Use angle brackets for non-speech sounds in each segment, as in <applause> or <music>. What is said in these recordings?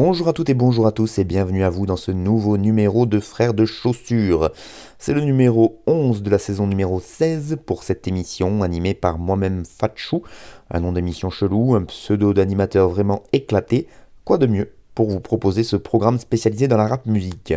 Bonjour à toutes et bonjour à tous et bienvenue à vous dans ce nouveau numéro de Frères de Chaussures. C'est le numéro 11 de la saison numéro 16 pour cette émission animée par moi-même Fatchou, un nom d'émission chelou, un pseudo d'animateur vraiment éclaté. Quoi de mieux pour vous proposer ce programme spécialisé dans la rap musique?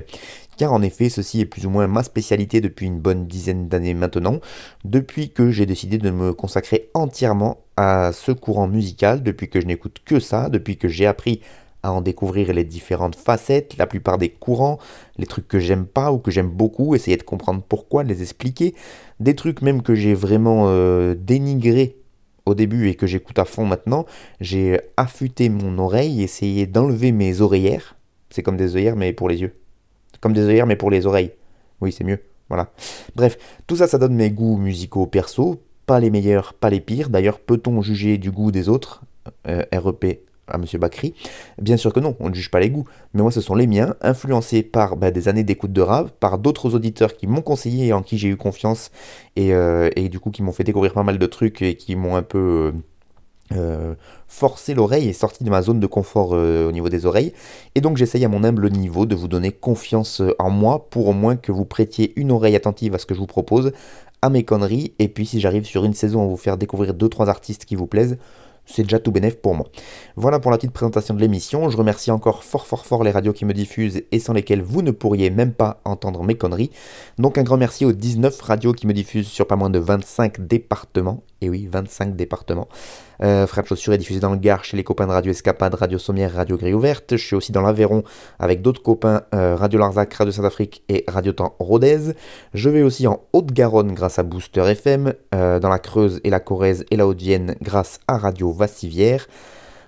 Car en effet ceci est plus ou moins ma spécialité depuis une bonne dizaine d'années maintenant, depuis que j'ai décidé de me consacrer entièrement à ce courant musical, depuis que je n'écoute que ça, depuis que j'ai appris à en découvrir les différentes facettes, la plupart des courants, les trucs que j'aime pas ou que j'aime beaucoup, essayer de comprendre pourquoi, les expliquer, des trucs même que j'ai vraiment euh, dénigrés au début et que j'écoute à fond maintenant, j'ai affûté mon oreille, essayé d'enlever mes oreillères, c'est comme des œillères mais pour les yeux, comme des œillères mais pour les oreilles, oui c'est mieux, voilà. Bref, tout ça ça donne mes goûts musicaux perso, pas les meilleurs, pas les pires, d'ailleurs peut-on juger du goût des autres, euh, REP à Monsieur Bakri Bien sûr que non, on ne juge pas les goûts, mais moi ce sont les miens, influencés par bah, des années d'écoute de rap, par d'autres auditeurs qui m'ont conseillé et en qui j'ai eu confiance, et, euh, du coup qui m'ont fait découvrir pas mal de trucs et qui m'ont un peu... Euh, forcé l'oreille et sorti de ma zone de confort euh, au niveau des oreilles. Et donc j'essaye à mon humble niveau de vous donner confiance en moi pour au moins que vous prêtiez une oreille attentive à ce que je vous propose, à mes conneries. Et puis si j'arrive sur une saison à vous faire découvrir 2-3 artistes qui vous plaisent, c'est déjà tout bénef pour moi. Voilà pour la petite présentation de l'émission. Je remercie encore fort fort fort les radios qui me diffusent et sans lesquelles vous ne pourriez même pas entendre mes conneries. Donc un grand merci aux 19 radios qui me diffusent sur pas moins de 25 départements. Et oui, 25 départements. Euh, Frère de Chaussures est diffusé dans le Gard chez les copains de Radio Escapade, Radio Sommière, Radio Grille Ouverte. Je suis aussi dans l'Aveyron avec d'autres copains, euh, Radio Larzac, Radio Saint-Afrique et Radio Temps Rodez. Je vais aussi en Haute-Garonne grâce à Booster FM, euh, dans la Creuse et la Corrèze et la Haute-Vienne grâce à Radio Vassivière.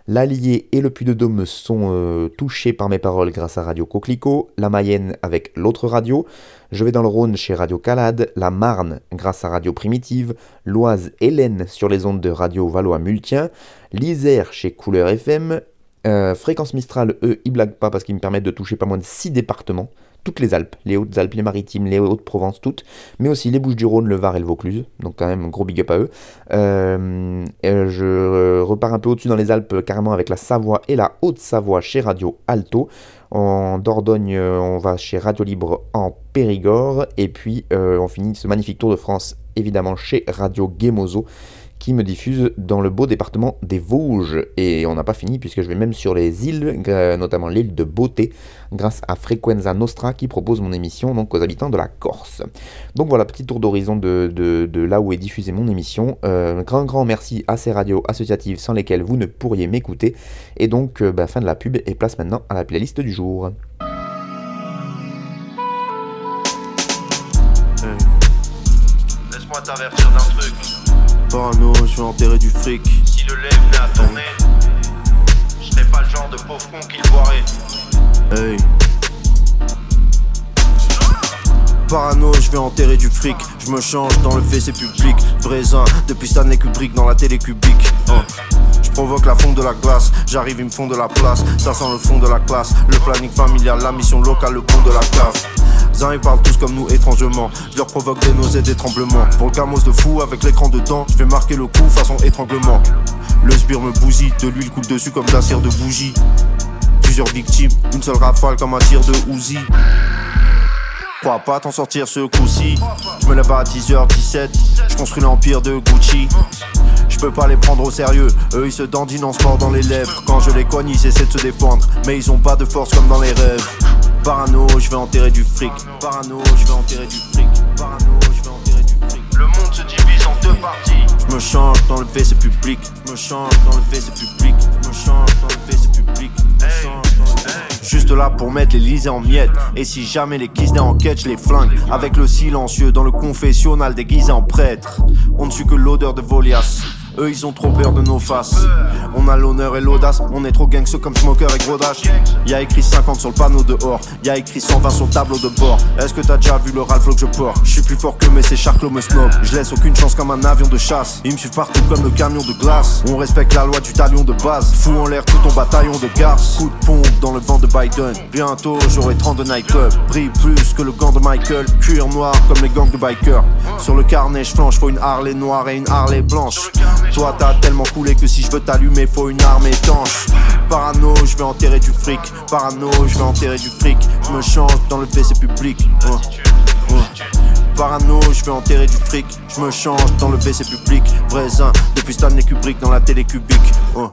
L'Allier et le Puy-de-Dôme sont euh, touchés par mes paroles grâce à Radio Coquelicot, la Mayenne avec l'autre radio, je vais dans le Rhône chez Radio Calade, la Marne grâce à Radio Primitive, l'Oise Hélène sur les ondes de Radio Valois-Multien, l'Isère chez Couleur FM, euh, Fréquence Mistral, eux, ils blaguent pas parce qu'ils me permettent de toucher pas moins de 6 départements, toutes les Alpes, les Hautes-Alpes, les Maritimes, les Hautes-Provence, toutes, mais aussi les Bouches-du-Rhône, le Var et le Vaucluse, donc quand même gros big up à eux. Euh, je repars un peu au-dessus dans les Alpes, carrément avec la Savoie et la Haute-Savoie chez Radio Alto. En Dordogne, on va chez Radio Libre en Périgord, et puis euh, on finit ce magnifique tour de France, évidemment, chez Radio Gemozo qui me diffuse dans le beau département des Vosges. Et on n'a pas fini puisque je vais même sur les îles, notamment l'île de Beauté, grâce à Frequenza Nostra qui propose mon émission donc aux habitants de la Corse. Donc voilà, petit tour d'horizon de, là où est diffusée mon émission. Euh, grand grand merci à ces radios associatives sans lesquelles vous ne pourriez m'écouter. Et donc euh, bah, fin de la pub et place maintenant à la playlist du jour. Laisse-moi t'avertir. Parano, je vais enterrer du fric. Si le venait à tourner, je serais pas le genre de pauvre con qui le boirait. Hey. Parano, je vais enterrer du fric. Je me change dans le WC public. Présent depuis Stanley Kubrick dans la télé cubique. Oh. Je provoque la fonte de la glace. J'arrive, ils me font de la place. Ça sent le fond de la classe. Le planning familial, la mission locale, le pont de la classe. Ils parlent tous comme nous étrangement. Je leur provoque des nausées, des tremblements. Pour de fou avec l'écran dedans, je vais marquer le coup façon étranglement. Le sbire me bousille, de l'huile coule dessus comme de la cire de bougie. Plusieurs victimes, une seule rafale comme un tir de Uzi. Crois pas t'en sortir ce coup-ci. Je me lève à 10h17, je construis l'empire de Gucci. Je peux pas les prendre au sérieux, eux ils se dandinent en sport dans les lèvres. Quand je les cogne, ils essaient de se défendre, mais ils ont pas de force comme dans les rêves. Parano, je vais enterrer du fric. Parano, je vais enterrer du fric. Parano, je vais enterrer du fric. Le monde se divise en deux parties. Je me change dans le WC public. Je me change dans le WC public. Je me change dans le WC public. Juste là pour mettre l'Elysée en miettes. Et si jamais les kisnés en quête, je les flingue. Avec le silencieux dans le confessionnal déguisé en prêtre. On ne suit que l'odeur de Volias. Eux ils ont trop peur de nos faces. On a l'honneur et l'audace, on est trop gangsters comme Smoker et Gros Dash. Y'a écrit 50 sur le panneau dehors, y'a écrit 120 sur le tableau de bord. Est-ce que t'as déjà vu le Ralph que je porte? Je suis plus fort que mes ces charclos me snob. Je laisse aucune chance comme un avion de chasse. Ils me suivent partout comme le camion de glace. On respecte la loi du talion de base. Fous en l'air tout ton bataillon de garce. Coup de pompe dans le vent de Biden. Bientôt j'aurai 30 de nightclub. Brille plus que le gant de Michael. Cuir noir comme les gangs de bikers. Sur le carnet, je flanche, faut une Harley noire et une Harley blanche. Toi t'as tellement coulé que si je veux t'allumer faut une arme étanche Parano je vais enterrer du fric Parano je vais enterrer du fric Je me change dans le WC public oh. Oh. Parano je vais enterrer du fric Je me change dans le WC public Vrai depuis Stanley Kubrick dans la télé cubique oh.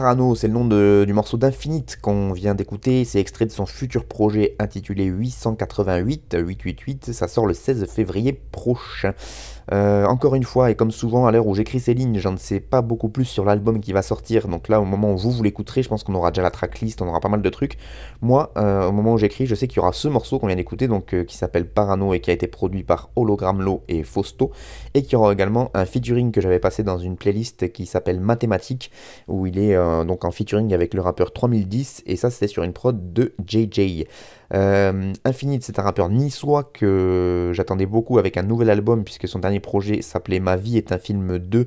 Parano, c'est le nom du morceau d'Infinite qu'on vient d'écouter. C'est extrait de son futur projet intitulé 888. 888, ça sort le 16 février prochain. Euh, encore une fois, et comme souvent à l'heure où j'écris ces lignes, j'en sais pas beaucoup plus sur l'album qui va sortir. Donc là, au moment où vous vous l'écouterez, je pense qu'on aura déjà la tracklist, on aura pas mal de trucs. Moi, euh, au moment où j'écris, je sais qu'il y aura ce morceau qu'on vient d'écouter, donc euh, qui s'appelle Parano et qui a été produit par Hologramlo et Fausto, et qui aura également un featuring que j'avais passé dans une playlist qui s'appelle Mathématiques, où il est donc en featuring avec le rappeur 3010, et ça c'était sur une prod de JJ. Euh, Infinite, c'est un rappeur niçois que j'attendais beaucoup avec un nouvel album, puisque son dernier projet s'appelait Ma vie est un film 2,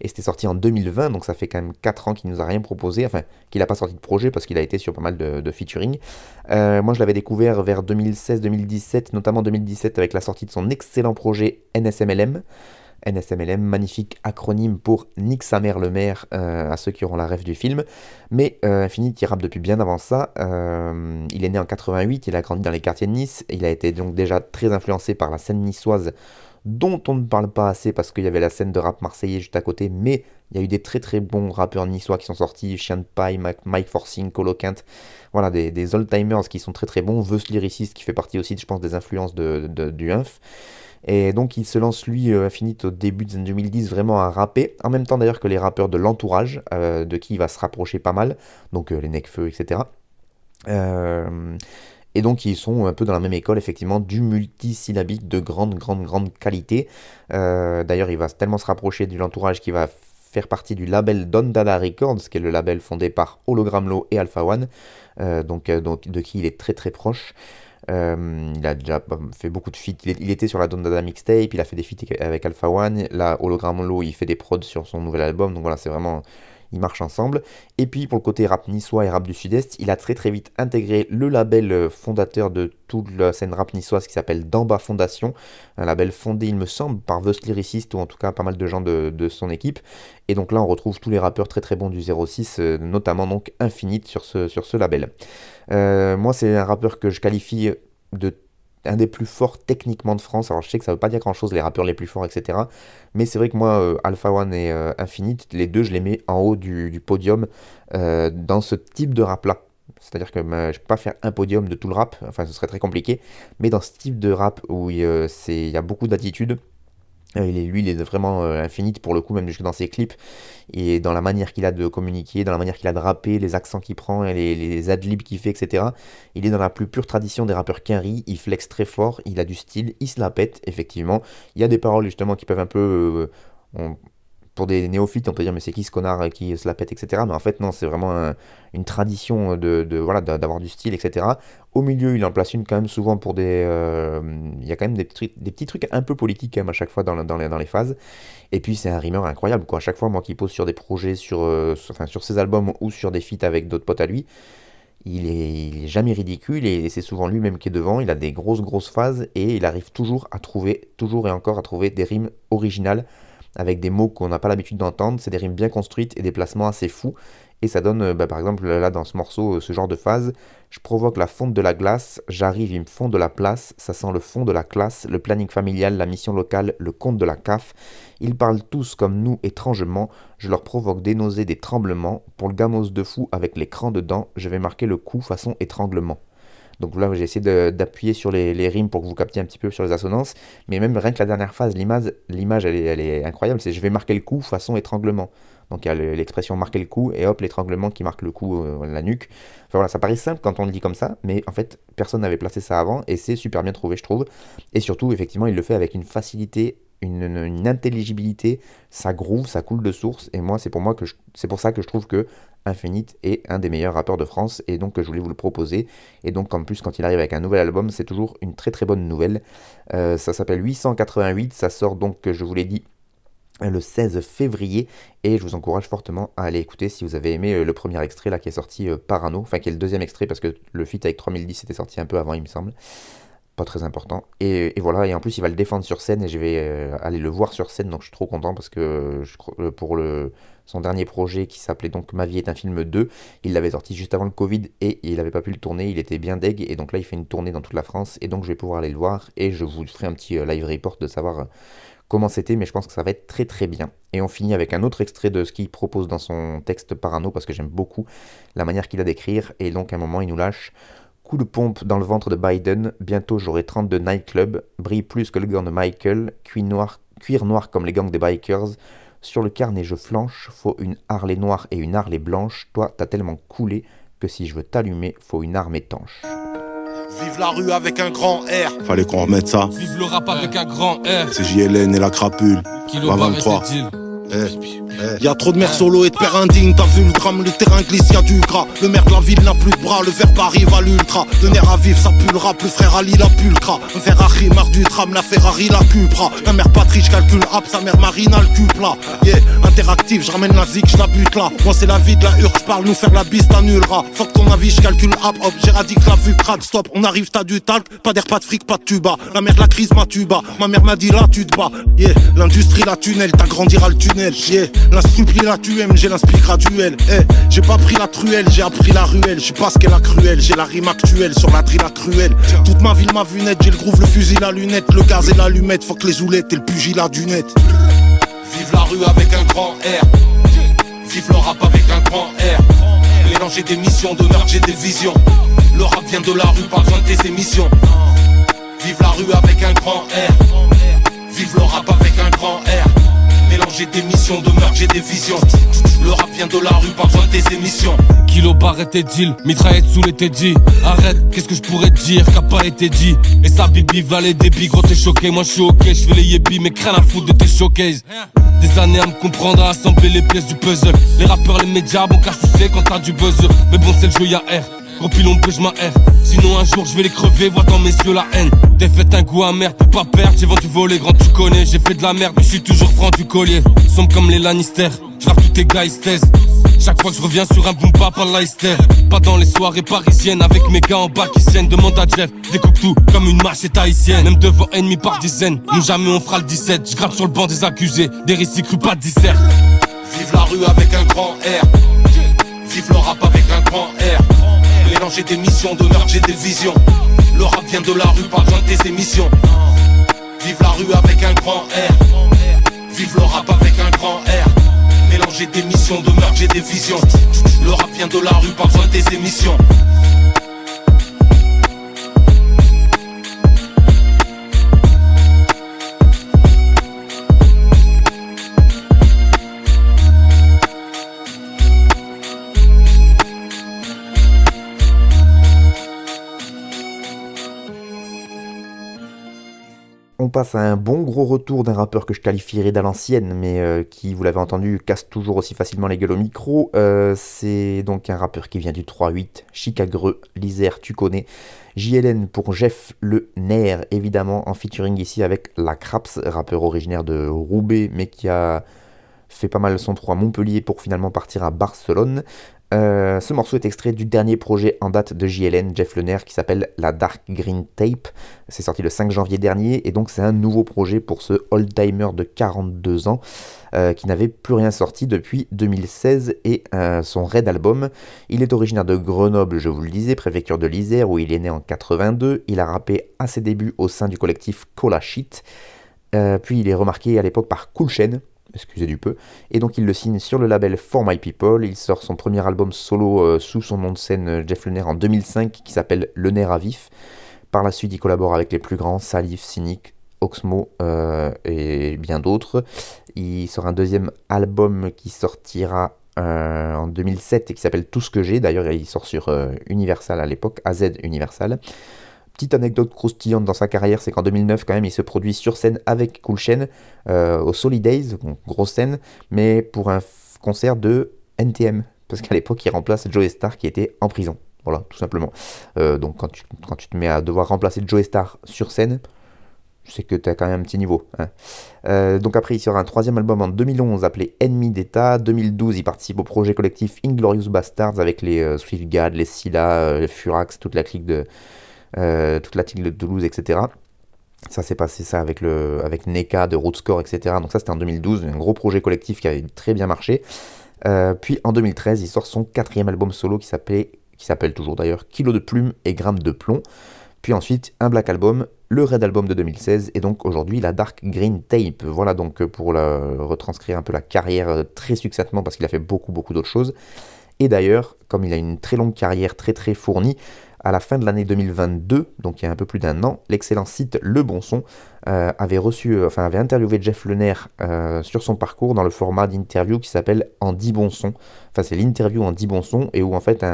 et c'était sorti en 2020, donc ça fait quand même 4 ans qu'il nous a rien proposé, enfin qu'il n'a pas sorti de projet parce qu'il a été sur pas mal de, featuring. Euh, moi je l'avais découvert vers 2016-2017, notamment 2017 avec la sortie de son excellent projet NSMLM. NSMLM, magnifique acronyme pour Nick sa mère le maire, euh, à ceux qui auront la rêve du film. Mais euh, Infinite, il rappe depuis bien avant ça. Euh, il est né en 88, il a grandi dans les quartiers de Nice, il a été donc déjà très influencé par la scène niçoise, dont on ne parle pas assez parce qu'il y avait la scène de rap marseillais juste à côté, mais il y a eu des très très bons rappeurs niçois qui sont sortis, Chien de Paille, Mike Forcing, Colo voilà, des, old-timers qui sont très très bons, Veus Lyricist qui fait partie aussi, je pense, des influences de, du Inf. Et donc il se lance lui, euh, Infinite, au début des années 2010, vraiment à rapper, en même temps d'ailleurs que les rappeurs de l'entourage, euh, de qui il va se rapprocher pas mal, donc euh, les Necfeu, etc. et donc ils sont un peu dans la même école, effectivement, du multisyllabique de grande, grande, grande qualité. d'ailleurs il va tellement se rapprocher de l'entourage qu'il va faire partie du label Don Dada Records, qui est le label fondé par Hologramlo et Alpha One, donc, donc, de qui il est très très proche. Euh, il a déjà fait beaucoup de feats. Il, était sur la Don Dada mixtape, il a fait des feats avec Alpha One. Là, Hologram Low, il fait des prods sur son nouvel album. Donc voilà, c'est vraiment ils marchent ensemble. Et puis pour le côté rap niçois et rap du sud-est, il a très très vite intégré le label euh, fondateur de toute la scène rap niçoise qui s'appelle Damba Fondation, un label fondé il me semble par Vust Lyricist ou en tout cas pas mal de gens de, son équipe. Et donc là on retrouve tous les rappeurs très très bons du 06, euh, notamment donc Infinite sur ce, sur ce label. Euh, moi c'est un rappeur que je qualifie de un des plus forts techniquement de France. Alors je sais que ça veut pas dire grand chose, les rappeurs les plus forts, etc. Mais c'est vrai que moi, euh, Alpha One et euh, Infinite, les deux, je les mets en haut du, podium euh, dans ce type de rap-là. C'est-à-dire que bah, je ne peux pas faire un podium de tout le rap, enfin ce serait très compliqué, mais dans ce type de rap où il y a beaucoup d'attitude, il est, lui, il est vraiment euh, infinite pour le coup, même jusque dans ses clips, et dans la manière qu'il a de communiquer, dans la manière qu'il a de rapper, les accents qu'il prend, et les, les adlibs qu'il fait, etc. Il est dans la plus pure tradition des rappeurs Quinry, il flex très fort, il a du style, il se la pète, effectivement. Il y a des paroles justement qui peuvent un peu... Euh, pour des néophytes, on peut dire, mais c'est qui ce connard qui se la pète, etc. Mais en fait, non, c'est vraiment une tradition de, voilà, d'avoir du style, etc. Au milieu, il en place une quand même souvent pour des. Euh, il y a quand même des, petits trucs un peu politiques quand même à chaque fois dans, dans, les, dans les phases. Et puis, c'est un rimeur incroyable, quoi. À chaque fois, moi qui pose sur des projets, sur, euh, enfin, sur ses albums ou sur des feats avec d'autres potes à lui, il est, jamais ridicule et c'est souvent lui-même qui est devant. Il a des grosses, grosses phases et il arrive toujours à trouver, toujours et encore à trouver des rimes originales avec des mots qu'on n'a pas l'habitude d'entendre. C'est des rimes bien construites et des placements assez fous. Et ça donne, euh, bah, par exemple, là dans ce morceau, euh, ce genre de phase. Je provoque la fonte de la glace, j'arrive, il me fond de la place, ça sent le fond de la classe, le planning familial, la mission locale, le compte de la CAF. Ils parlent tous comme nous étrangement, je leur provoque des nausées, des tremblements. Pour le gamos de fou avec l'écran dedans, je vais marquer le coup façon étranglement. Donc là, j'ai essayé d'appuyer sur les, rimes pour que vous captiez un petit peu sur les assonances. Mais même rien que la dernière phase, l'image, l'image elle, elle, est incroyable. C'est je vais marquer le coup façon étranglement. Donc il y a l'expression marquer le coup et hop, l'étranglement qui marque le coup, euh, la nuque. Enfin voilà, ça paraît simple quand on le dit comme ça, mais en fait, personne n'avait placé ça avant et c'est super bien trouvé, je trouve. Et surtout, effectivement, il le fait avec une facilité une, intelligibilité, ça groove, ça coule de source, et moi c'est pour moi que c'est pour ça que je trouve que Infinite est un des meilleurs rappeurs de France, et donc que je voulais vous le proposer, et donc en plus quand il arrive avec un nouvel album, c'est toujours une très très bonne nouvelle. Euh, ça s'appelle 888, ça sort donc, je vous l'ai dit, le 16 février et je vous encourage fortement à aller écouter si vous avez aimé euh, le premier extrait là qui est sorti euh, Parano, enfin qui est le deuxième extrait parce que le feat avec 3010 était sorti un peu avant il me semble, pas très important et, voilà et en plus il va le défendre sur scène et je vais euh, aller le voir sur scène donc je suis trop content parce que je, pour le, son dernier projet qui s'appelait donc Ma vie est un film 2, il l'avait sorti juste avant le Covid et il n'avait pas pu le tourner, il était bien deg et donc là il fait une tournée dans toute la France et donc je vais pouvoir aller le voir et je vous ferai un petit live report de savoir comment c'était, mais je pense que ça va être très très bien. Et on finit avec un autre extrait de ce qu'il propose dans son texte Parano, parce que j'aime beaucoup la manière qu'il a d'écrire, et donc à un moment il nous lâche Coup de pompe dans le ventre de Biden, bientôt j'aurai 32 nightclubs, brille plus que le gang de Michael, cuir noir, cuir noir comme les gangs des bikers, sur le carnet je flanche, faut une Harley noire et une Harley blanche, toi t'as tellement coulé que si je veux t'allumer, faut une arme étanche. Vive la rue avec un grand R. Fallait qu'on remette ça. Vive le rap avec un grand R. C'est JLN et la crapule. Kilo 23. Eh, y'a trop de mères solo et de pères indignes, t'as vu le drame, le terrain glisse, y'a du gras. Le maire de la ville n'a plus de bras, le verbe arrive à l'ultra. Le nerf à vivre, ça pulera, plus frère Ali la pulcra. Un Ferrari marre du tram, la Ferrari la cupra. La mère Patrice calcule hop, sa mère Marina le cupla. Yeah, interactif, je ramène la zik, je la bute là. Moi c'est la vie de la hurle, je parle, nous faire la bise t'annulera. Fuck ton avis, je calcule hop hop, j'éradique la vue, crade, stop. On arrive, t'as du talc, pas d'air, pas de fric, pas de tuba. La mère la crise, ma tuba. Ma mère m'a dit là, tu te bats. Yeah, l'industrie, la tunnel, t'agrandira le tunnel. Yeah, L'instru la tuème, j'ai l'inspire graduel. Eh, j'ai pas pris la truelle, j'ai appris la ruelle. Je pas ce qu'elle a cruelle, j'ai la rime actuelle sur la drille cruelle. Toute ma ville m'a vu net, j'ai le groove, le fusil, la lunette, le gaz et l'allumette. Faut que les oulettes et le pugilat du net. Vive la rue avec un grand R. Vive le rap avec un grand R. Mélanger des missions d'honneur, j'ai des visions. Le rap vient de la rue, pas besoin de tes émissions. Vive la rue avec un grand R. Vive le rap avec un grand R. Mélanger des missions de meurtre, j'ai des visions. Le rap vient de la rue, pas besoin des émissions. Kilo barrette et deal, mitraillette sous les dit. Arrête, qu'est-ce que je pourrais dire qu'a pas été dit Et ça bibi va les débits, gros t'es choqué, moi je suis ok, je fais les yébis, mais crains la foutre de tes showcase. Des années à me comprendre, à assembler les pièces du puzzle. Les rappeurs, les médias, bon car tu sais quand t'as du buzz. Mais bon, c'est le jeu, y'a R. Pilon que je R Sinon un jour je vais les crever, vois dans mes yeux la haine. Fait un goût amer pour pas perdre, j'ai vendu voler, grand tu connais. J'ai fait de la merde, mais je suis toujours franc du collier. Sombre comme les Lannister, je tous tes gars, Chaque fois que je reviens sur un boom bap à Pas dans les soirées parisiennes avec mes gars en bas qui saignent. Demande à Jeff, découpe tout comme une machette haïtienne Même devant ennemis par dizaines, nous jamais on fera le 17 Je gratte sur le banc des accusés, des récits crus pas de dissert Vive la rue avec un grand R. Vive le rap avec un grand R j'ai des missions d'honneur, j'ai des visions. Le rap vient de la rue, pas besoin de tes émissions. Vive la rue avec un grand R. Vive le rap avec un grand R. Mélanger des missions de meurtre, j'ai des visions. Le rap vient de la rue, pas besoin de émissions. On passe à un bon gros retour d'un rappeur que je qualifierais d'à l'ancienne, mais euh, qui, vous l'avez entendu, casse toujours aussi facilement les gueules au micro. Euh, c'est donc un rappeur qui vient du 3-8, Chicagreux, l'Isère, tu connais. JLN pour Jeff Le Nair, évidemment, en featuring ici avec La Craps, rappeur originaire de Roubaix, mais qui a fait pas mal son trou à Montpellier pour finalement partir à Barcelone. Euh, ce morceau est extrait du dernier projet en date de JLN, Jeff Lener, qui s'appelle La Dark Green Tape. C'est sorti le 5 janvier dernier et donc c'est un nouveau projet pour ce old-timer de 42 ans euh, qui n'avait plus rien sorti depuis 2016 et euh, son raid album. Il est originaire de Grenoble, je vous le disais, préfecture de l'Isère où il est né en 82. Il a rappé à ses débuts au sein du collectif Cola Shit. puis il est remarqué à l'époque par Cool Chain, excusez du peu, et donc il le signe sur le label For My People. Il sort son premier album solo euh, sous son nom de scène euh, Jeff Lener en 2005 qui s'appelle Le Nerf à vif. Par la suite, il collabore avec les plus grands, Salif, Cynic, Oxmo euh, et bien d'autres. Il sort un deuxième album qui sortira en 2007 et qui s'appelle Tout ce que j'ai. D'ailleurs, il sort sur Universal à l'époque, AZ Universal. Petite anecdote croustillante dans sa carrière, c'est qu'en 2009, quand même, il se produit sur scène avec Cool Chain euh, au Solidays, grosse scène, mais pour un concert de NTM. Parce qu'à l'époque, il remplace Joe Star qui était en prison. Voilà, tout simplement. Euh, donc quand tu, te mets à devoir remplacer Joe Star sur scène, c'est que tu as quand même un petit niveau. Hein. Euh, donc après, il sort un troisième album en 2011 appelé Ennemi d'État. 2012, il participe au projet collectif Inglorious Bastards avec les Swiftgad, les Scylla, les Furax, toute la clique de, toute la tigre de Toulouse, etc. Ça s'est passé ça avec, le, avec NECA de Rootscore, etc. Donc ça c'était en 2012, un gros projet collectif qui avait très bien marché. Euh, puis en 2013, il sort son quatrième album solo qui s'appelait, qui s'appelle toujours d'ailleurs Kilo de plumes et grammes de plomb. Puis ensuite un Black Album, le Red Album de 2016 et donc aujourd'hui la Dark Green Tape. Voilà donc pour retranscrire un peu la carrière très succinctement parce qu'il a fait beaucoup beaucoup d'autres choses. Et d'ailleurs, comme il a une très longue carrière très très fournie, à la fin de l'année 2022, donc il y a un peu plus d'un an, l'excellent site Le Bon Son euh, avait reçu, euh, enfin avait interviewé Jeff Lener euh, sur son parcours dans le format d'interview qui s'appelle En 10 bons sons. Enfin c'est l'interview en 10 bons sons et où en fait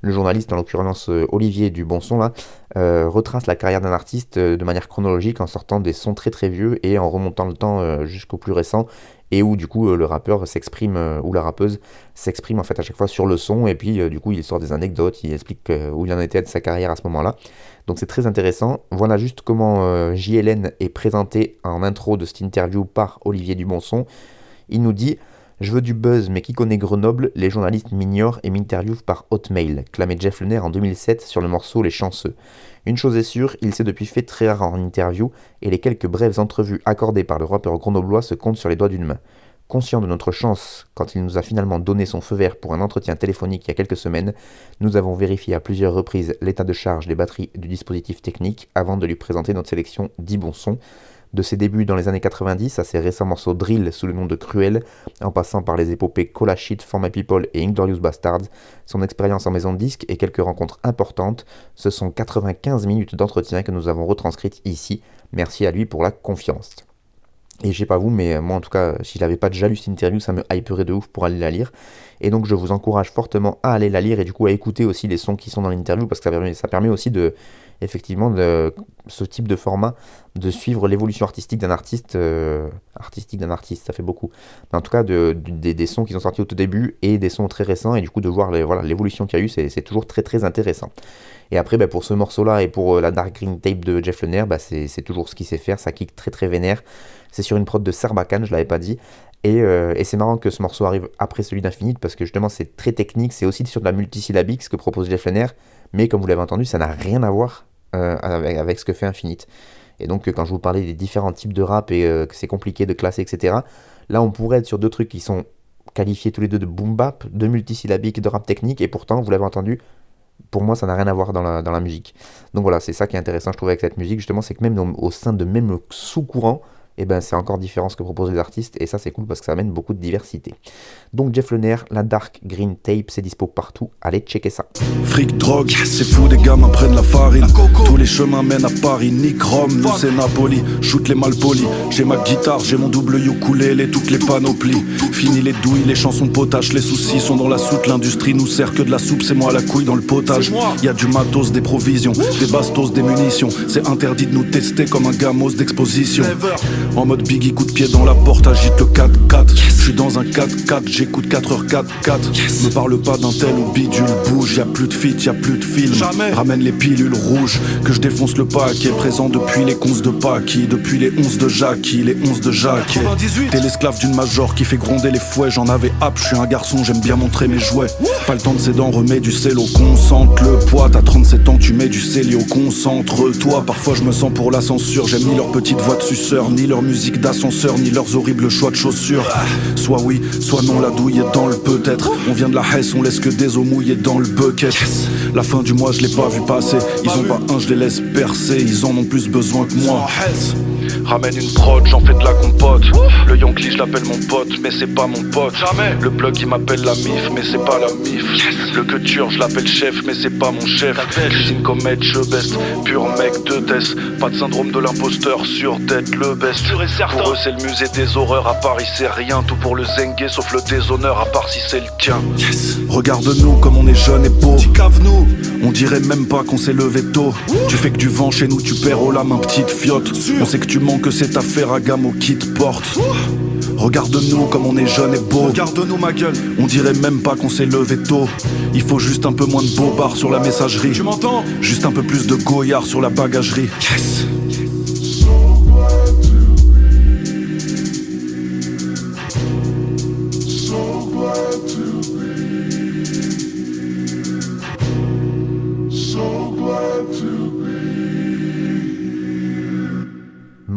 le journaliste, en l'occurrence Olivier du Bon Son retrace la carrière d'un artiste de manière chronologique en sortant des sons très très vieux et en remontant le temps jusqu'au plus récent et où du coup le rappeur s'exprime ou la rappeuse s'exprime en fait à chaque fois sur le son et puis du coup il sort des anecdotes, il explique où il en était de sa carrière à ce moment-là. Donc c'est très intéressant. Voilà juste comment euh, JLN est présenté en intro de cette interview par Olivier Dubonson. Il nous dit Je veux du buzz, mais qui connaît Grenoble Les journalistes m'ignorent et m'interviewent par hotmail, clamait Jeff Lener en 2007 sur le morceau Les Chanceux. Une chose est sûre, il s'est depuis fait très rare en interview, et les quelques brèves entrevues accordées par le rappeur grenoblois se comptent sur les doigts d'une main. Conscient de notre chance, quand il nous a finalement donné son feu vert pour un entretien téléphonique il y a quelques semaines, nous avons vérifié à plusieurs reprises l'état de charge des batteries du dispositif technique avant de lui présenter notre sélection 10 bons. De ses débuts dans les années 90 à ses récents morceaux drill sous le nom de Cruel, en passant par les épopées Cola Shit, For My People et Inglorious Bastards, son expérience en maison de disque et quelques rencontres importantes, ce sont 95 minutes d'entretien que nous avons retranscrites ici. Merci à lui pour la confiance. Et je sais pas vous, mais moi en tout cas, s'il n'avait pas déjà lu cette interview, ça me hyperait de ouf pour aller la lire. Et donc je vous encourage fortement à aller la lire et du coup à écouter aussi les sons qui sont dans l'interview parce que ça permet, ça permet aussi de, effectivement, de ce type de format, de suivre l'évolution artistique d'un artiste, euh, artistique d'un artiste, ça fait beaucoup. Mais en tout cas, de, des sons qui sont sortis au tout début et des sons très récents et du coup de voir voilà, l'évolution qu'il y a eu, c'est toujours très très intéressant. Et après, bah, pour ce morceau-là et pour euh, la Dark Green Tape de Jeff Lener, bah, c'est toujours ce qu'il sait faire, ça kick très très vénère. C'est sur une prod de Sarbacane, je l'avais pas dit. Euh, et, c'est marrant que ce morceau arrive après celui d'Infinite parce que justement c'est très technique, c'est aussi sur de la multisyllabique ce que propose Jeff Lenner, mais comme vous l'avez entendu, ça n'a rien à voir euh, avec, ce que fait Infinite. Et donc quand je vous parlais des différents types de rap et euh, que c'est compliqué de classer, etc., là on pourrait être sur deux trucs qui sont qualifiés tous les deux de boom bap, de multisyllabique, de rap technique, et pourtant, vous l'avez entendu, pour moi, ça n'a rien à voir dans la, dans la musique. Donc voilà, c'est ça qui est intéressant, je trouve, avec cette musique, justement, c'est que même au sein de même sous-courant, et eh ben c'est encore différent ce que proposent les artistes et ça c'est cool parce que ça amène beaucoup de diversité. Donc Jeff Lener, la Dark Green Tape, c'est dispo partout, allez checker ça. Fric, drogue, c'est fou, des gamins prennent la farine. Tous les chemins mènent à Paris, Nick Rome, nous c'est Napoli. Shoot les malpolis, j'ai ma guitare, j'ai mon double ukulélé, toutes les panoplies. Fini les douilles, les chansons potaches, les soucis sont dans la soute, l'industrie nous sert que de la soupe, c'est moi la couille dans le potage. Y a du matos, des provisions, des bastos, des munitions. C'est interdit de nous tester comme un gamos d'exposition. En mode Biggie, coup de pied dans la porte, agite le 4-4. Je suis dans un 4-4, j'écoute 4h4-4. Me parle pas d'un tel ou bidule, bouge, y a plus de fit, y a plus de film. Jamais. Ramène les pilules rouges, que je défonce le paquet. Présent depuis les 11 de Paki, depuis les 11 de Jackie, les 11 de Jacques. 98. T'es l'esclave d'une major qui fait gronder les fouets. J'en avais hâte, je suis un garçon, j'aime bien montrer mes jouets. Pas le temps de ses dents, remets du cello, concentre le poids. T'as 37 ans, tu mets du célio, concentre-toi. Parfois je me sens pour la censure, j'aime ni leur petite voix de suceur, ni leur musique d'ascenseur, ni leurs horribles choix de chaussures. Soit oui, soit non, la douille est dans le peut-être. On vient de la Hesse, on laisse que des eaux mouillées dans le bucket. La fin du mois, je l'ai pas vu passer. Ils ont pas un, je les laisse percer. Ils en ont plus besoin que moi. Ramène une prod, j'en fais de la compote. Le Yankee, je l'appelle mon pote, mais c'est pas mon pote. Jamais. Le plug, il m'appelle la mif, mais c'est pas la mif. Le couture, je l'appelle chef, mais c'est pas mon chef. Cuisine comme maître, je best. Pur mec de test. Pas de syndrome de l'imposteur, sur tête le best. Pour eux, c'est le musée des horreurs. À Paris, c'est rien. Tout pour le zengue, sauf le déshonneur, à part si c'est le tien. Regarde-nous comme on est jeune et beau. Cave-nous. On dirait même pas qu'on s'est levé tôt. Tu fais que du vent chez nous, tu perds au un petite fiotte. On sait que tu mens que c'est affaire à gamme au kit porte. Regarde-nous comme on est jeune et beau. Regarde-nous ma gueule. On dirait même pas qu'on s'est levé tôt. Il faut juste un peu moins de bobards sur la messagerie. Tu m'entends? Juste un peu plus de goyard sur la bagagerie. Yes.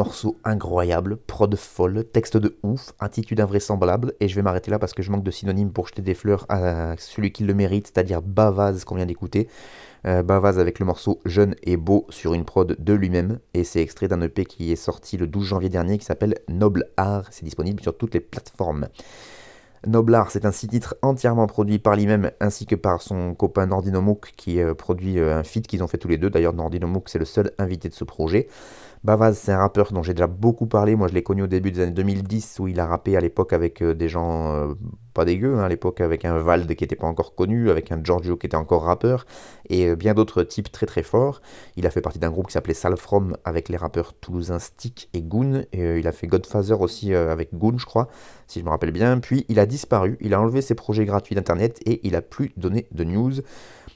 Morceau incroyable, prod folle, texte de ouf, attitude invraisemblable, et je vais m'arrêter là parce que je manque de synonymes pour jeter des fleurs à celui qui le mérite, c'est-à-dire Bavaz qu'on vient d'écouter. Euh, Bavaz avec le morceau Jeune et beau sur une prod de lui-même, et c'est extrait d'un EP qui est sorti le 12 janvier dernier qui s'appelle Noble Art, c'est disponible sur toutes les plateformes. Noble Art, c'est un six titres entièrement produit par lui-même ainsi que par son copain Nordino Mouk qui euh, produit euh, un feat qu'ils ont fait tous les deux. D'ailleurs, Nordino Mouk, c'est le seul invité de ce projet. Bavaz, c'est un rappeur dont j'ai déjà beaucoup parlé. Moi, je l'ai connu au début des années 2010 où il a rappé à l'époque avec euh, des gens euh, pas dégueux, hein, à l'époque avec un Vald qui n'était pas encore connu, avec un Giorgio qui était encore rappeur et euh, bien d'autres types très très forts. Il a fait partie d'un groupe qui s'appelait Salfrom avec les rappeurs toulousains Stick et Goon. Et, il a fait Godfather aussi avec Goon, je crois, si je me rappelle bien. Puis il a disparu, il a enlevé ses projets gratuits d'internet et il a plus donné de news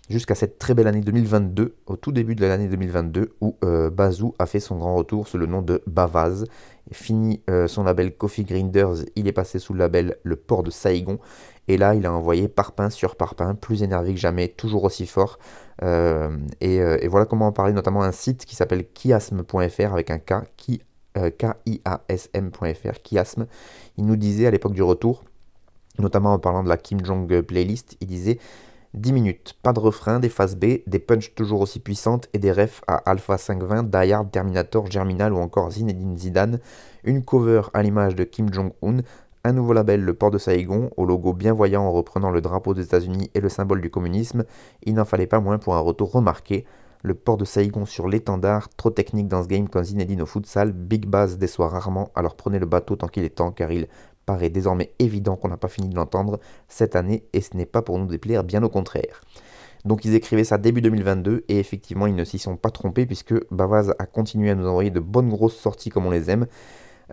jusqu'à cette très belle année 2022, au tout début de l'année 2022, où euh, Bazou a fait son grand retour sous le nom de Bavaz. Fini euh, son label Coffee Grinders, il est passé sous le label Le Port de Saigon, et là il a envoyé parpaing sur parpaing, plus énervé que jamais, toujours aussi fort. Euh, et, et, voilà comment en parler, notamment un site qui s'appelle kiasme.fr avec un K, K-I-A-S-M.fr, kiasme. Il nous disait à l'époque du retour, notamment en parlant de la Kim Jong playlist, il disait 10 minutes, pas de refrain, des phases B, des punches toujours aussi puissantes et des refs à Alpha 520, Die Hard, Terminator, Germinal ou encore Zinedine Zidane, une cover à l'image de Kim Jong-un, un nouveau label, le port de Saigon, au logo bien voyant en reprenant le drapeau des États-Unis et le symbole du communisme, il n'en fallait pas moins pour un retour remarqué. Le port de Saigon sur l'étendard, trop technique dans ce game quand Zinedine au futsal, Big Bass déçoit rarement, alors prenez le bateau tant qu'il est temps car il paraît désormais évident qu'on n'a pas fini de l'entendre cette année et ce n'est pas pour nous déplaire, bien au contraire. Donc ils écrivaient ça début 2022 et effectivement ils ne s'y sont pas trompés puisque Bavaz a continué à nous envoyer de bonnes grosses sorties comme on les aime.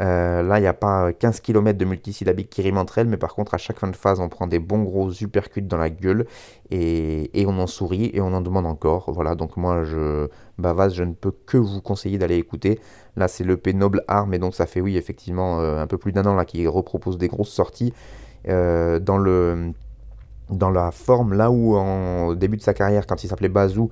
Euh, là, il n'y a pas 15 km de multisyllabiques qui riment entre elles, mais par contre, à chaque fin de phase, on prend des bons gros uppercuts dans la gueule et, on en sourit et on en demande encore. Voilà, donc moi, je, Bavaz, je ne peux que vous conseiller d'aller écouter. Là, c'est le P Noble Arm, et donc ça fait, oui, effectivement, euh, un peu plus d'un an là qu'il repropose des grosses sorties. Euh, dans, la forme, là où, en, au début de sa carrière, quand il s'appelait Bazou,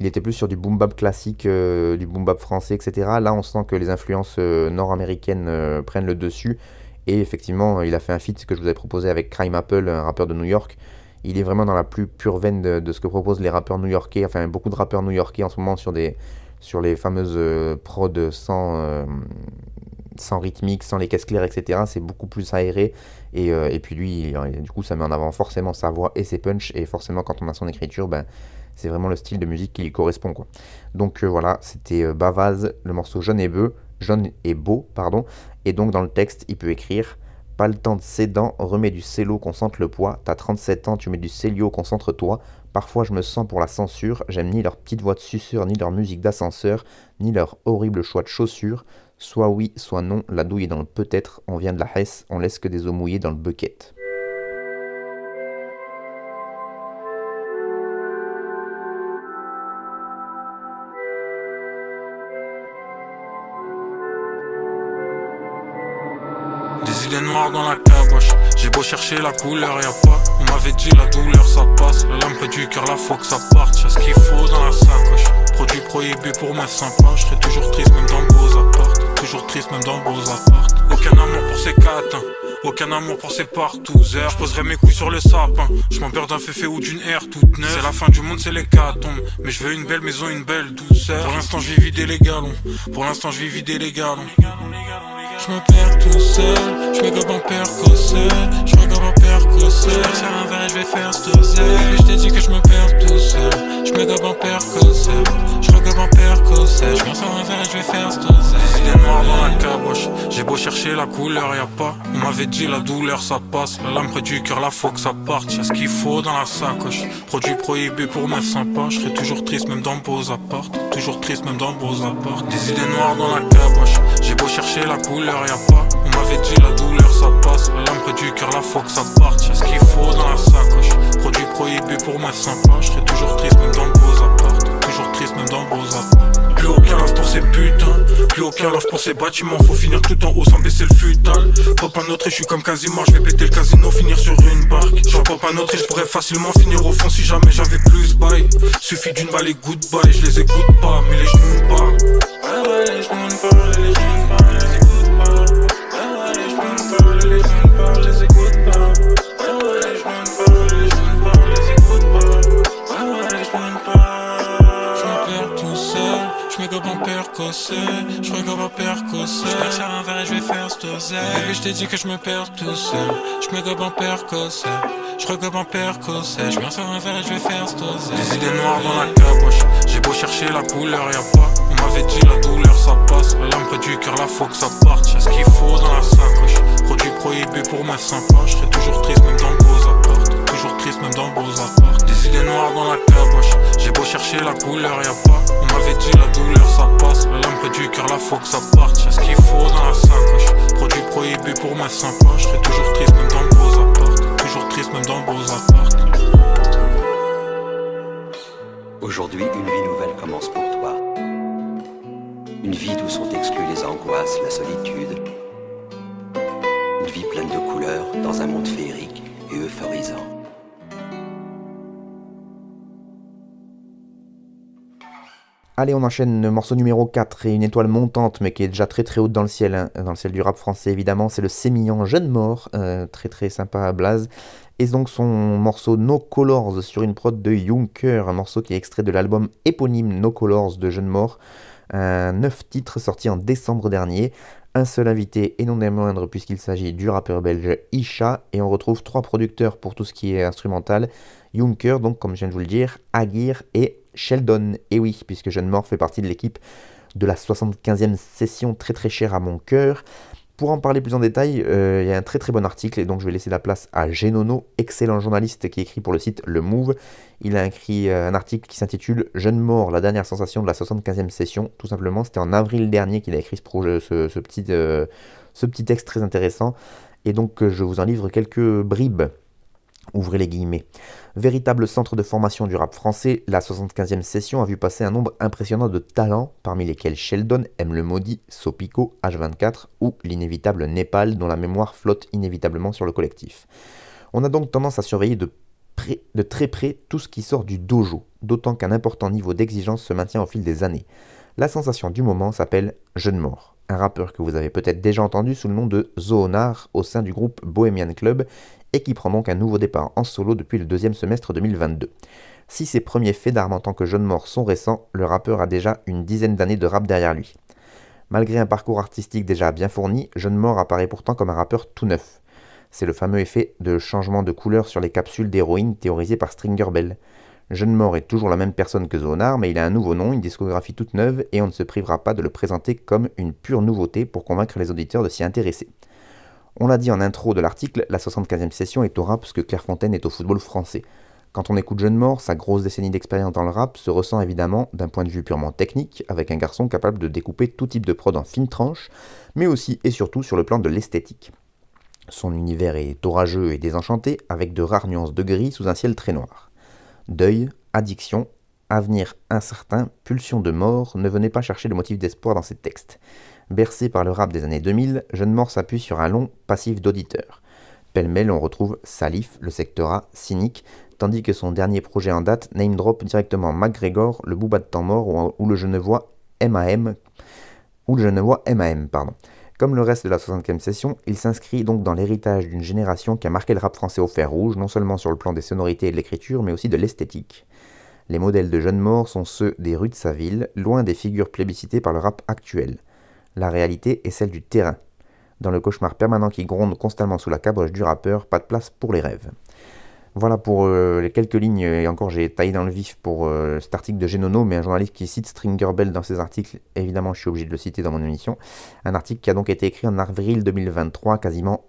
il était plus sur du boom bap classique, euh, du boom bap français, etc. Là, on sent que les influences nord-américaines prennent le dessus. Et effectivement, il a fait un feat que je vous avais proposé avec Crime Apple, un rappeur de New York. Il est vraiment dans la plus pure veine de, ce que proposent les rappeurs new-yorkais. Enfin, beaucoup de rappeurs new-yorkais en ce moment sur, des, sur les fameuses prods sans, sans rythmique, sans les caisses claires, etc. C'est beaucoup plus aéré. Et, et puis lui, du coup, ça met en avant forcément sa voix et ses punchs. Et forcément, quand on a son écriture, ben c'est vraiment le style de musique qui lui correspond. Quoi. Donc euh, voilà, c'était euh, Bavaz, le morceau Jeune et beau, Jeune et beau, pardon. Et donc dans le texte, il peut écrire Pas le temps de ses dents, remets du cello, concentre le poids. T'as 37 ans, tu mets du célio, concentre-toi. Parfois je me sens pour la censure, j'aime ni leur petite voix de suceur, ni leur musique d'ascenseur, ni leur horrible choix de chaussures. Soit oui, soit non, la douille est dans le peut-être, on vient de la Hesse, on laisse que des eaux mouillées dans le bucket. Dans la caboche. J'ai beau chercher la couleur, y'a pas. On m'avait dit la douleur ça passe. La lampe du cœur, la faut que ça parte. Y'a ce qu'il faut dans la sacoche. Produit prohibé pour mettre sympa. Je serai toujours triste même dans beaux apparts Toujours triste même dans beaux apparts Aucun amour pour ces quatre aucun amour pour ces partout. Je poserai mes couilles sur le sapin. Je m'en d'un féfé ou d'une air toute neuve. C'est la fin du monde c'est les catons Mais je veux une belle maison, une belle douceur. Pour l'instant je vais vider les galons. Pour l'instant je vais vider les galons je me perds tout seul, je me gobe en percocet, je me percocet. C'est un verre et je vais faire ce Je t'ai dit que je me perds tout seul, je me gobe en percocet, je me gobe en percocet. Je sur un verre et je vais faire ce Des idées noires dans la caboche, j'ai beau chercher la couleur, y'a pas. On m'avait dit la douleur ça passe, la lame près du cœur, la faut que ça parte. Y'a ce qu'il faut dans la sacoche, produit prohibé pour mettre sympa. Je serai toujours triste même dans beaux apparts, toujours triste même dans beaux apparts. Des idées noires dans la caboche, j'ai beau chercher la couleur pas. On m'avait dit la douleur ça passe. La lampe du sympa. Je serai toujours triste même dans le beaux appart. Toujours triste même dans le beaux appart. Plus aucun love pour ces putains. Plus aucun love pour ces bâtiments. Faut finir tout en haut sans baisser le futal. Pop un autre et je suis comme quasiment. Je vais péter le casino, finir sur une barque. J'en pop un autre et je pourrais facilement finir au fond si jamais j'avais plus bail. Suffit d'une balle et goodbye. Je les écoute pas, mais les genoux pas. Ouais, ouais, les genoux pas, Je regarde ma percossé Je un verre et je vais faire stoser Baby je t'ai dit que je me perds tout seul. Je me gobe en percossé je regarde en percossé Je un verre et je vais faire stoser Des idées noires dans la caboche J'ai beau chercher la couleur y'a pas. On m'avait dit la douleur ça passe. La lampe du cœur la faut que ça parte. Y'a ce qu'il faut dans la sacoche Produit prohibé pour mettre sympa. Je serai toujours triste même dans le beaux appart Toujours triste même dans le beaux appart Des idées noires dans la caboche J'ai beau chercher la couleur y'a pas. On m'avait dit la douleur ça passe. La lampe du cœur la faut que ça parte. Y'a ce qu'il faut dans la sacoche Produit prohibé pour mettre sympa. Je serai toujours triste même dans le beaux appart Toujours triste même dans le beaux appart Aujourd'hui, une vie nouvelle commence pour toi. Une vie d'où sont exclues les angoisses, la solitude. Une vie pleine de couleurs dans un monde féerique et euphorisant. Allez, on enchaîne. Le morceau numéro 4 et une étoile montante, mais qui est déjà très très haute dans le ciel, hein, dans le ciel du rap français évidemment, c'est le sémillant Jeune Mort, euh, très très sympa à Blaze. Et donc son morceau No Colors sur une prod de Junker, un morceau qui est extrait de l'album éponyme No Colors de Jeune Mort, un 9 titres sorti en décembre dernier, un seul invité et non des moindres puisqu'il s'agit du rappeur belge Isha, et on retrouve trois producteurs pour tout ce qui est instrumental, Junker, donc comme je viens de vous le dire, Aguirre et Sheldon. Et oui, puisque Jeune Mort fait partie de l'équipe de la 75e session très très chère à mon cœur. Pour en parler plus en détail, euh, il y a un très très bon article et donc je vais laisser la place à Genono, excellent journaliste qui écrit pour le site Le Move. Il a écrit euh, un article qui s'intitule Jeune mort, la dernière sensation de la 75e session. Tout simplement, c'était en avril dernier qu'il a écrit ce, petit, euh, ce petit texte très intéressant. Et donc je vous en livre quelques bribes. Ouvrez les guillemets. Véritable centre de formation du rap français, la 75e session a vu passer un nombre impressionnant de talents, parmi lesquels Sheldon, M. Le Maudit, Sopico, H24 ou l'inévitable Népal, dont la mémoire flotte inévitablement sur le collectif. On a donc tendance à surveiller de, très près tout ce qui sort du dojo, d'autant qu'un important niveau d'exigence se maintient au fil des années. La sensation du moment s'appelle Jeune Mort, un rappeur que vous avez peut-être déjà entendu sous le nom de Zoonar au sein du groupe Bohemian Club et qui prend donc un nouveau départ en solo depuis le deuxième semestre 2022. Si ses premiers faits d'armes en tant que jeune mort sont récents, le rappeur a déjà une dizaine d'années de rap derrière lui. Malgré un parcours artistique déjà bien fourni, Jeune Mort apparaît pourtant comme un rappeur tout neuf. C'est le fameux effet de changement de couleur sur les capsules d'héroïne théorisé par Stringer Bell. Jeune Mort est toujours la même personne que Zonar, mais il a un nouveau nom, une discographie toute neuve, et on ne se privera pas de le présenter comme une pure nouveauté pour convaincre les auditeurs de s'y intéresser. On l'a dit en intro de l'article, la 75e session est au rap parce que Clairefontaine est au football français. Quand on écoute Jeune Mort, sa grosse décennie d'expérience dans le rap se ressent évidemment d'un point de vue purement technique, avec un garçon capable de découper tout type de prod en fines tranches, mais aussi et surtout sur le plan de l'esthétique. Son univers est orageux et désenchanté, avec de rares nuances de gris sous un ciel très noir. Deuil, addiction, avenir incertain, pulsion de mort, ne venez pas chercher le motif d'espoir dans ses textes. Bercé par le rap des années 2000, Jeune Mort s'appuie sur un long passif d'auditeur. Pêle-mêle, on retrouve Salif, le secteur A, cynique, tandis que son dernier projet en date name drop directement McGregor, le Booba de temps mort ou, le Genevois MAM, ou le MAM. Comme le reste de la 65e session, il s'inscrit donc dans l'héritage d'une génération qui a marqué le rap français au fer rouge, non seulement sur le plan des sonorités et de l'écriture, mais aussi de l'esthétique. Les modèles de jeunes morts sont ceux des rues de sa ville, loin des figures plébiscitées par le rap actuel. La réalité est celle du terrain. Dans le cauchemar permanent qui gronde constamment sous la caboche du rappeur, pas de place pour les rêves. Voilà pour euh, les quelques lignes, et encore j'ai taillé dans le vif pour euh, cet article de Genono, mais un journaliste qui cite Stringer Bell dans ses articles, évidemment je suis obligé de le citer dans mon émission. Un article qui a donc été écrit en avril 2023, quasiment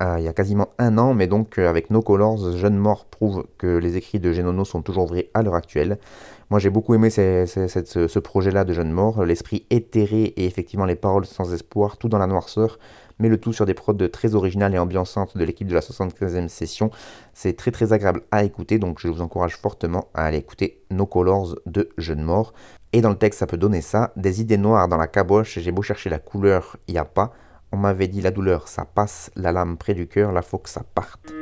il y a quasiment un an, mais donc avec No Colors, Jeune Mort prouve que les écrits de Genono sont toujours vrais à l'heure actuelle. Moi j'ai beaucoup aimé ce, projet-là de Jeune Mort, l'esprit éthéré et effectivement les paroles sans espoir, tout dans la noirceur, mais le tout sur des prods très originales et ambiançantes de l'équipe de la 75e session. C'est très très agréable à écouter, donc je vous encourage fortement à aller écouter No Colors de Jeune Mort. Et dans le texte, ça peut donner ça, des idées noires dans la caboche, j'ai beau chercher la couleur, il n'y a pas. On m'avait dit la douleur, ça passe, la lame près du cœur, là faut que ça parte.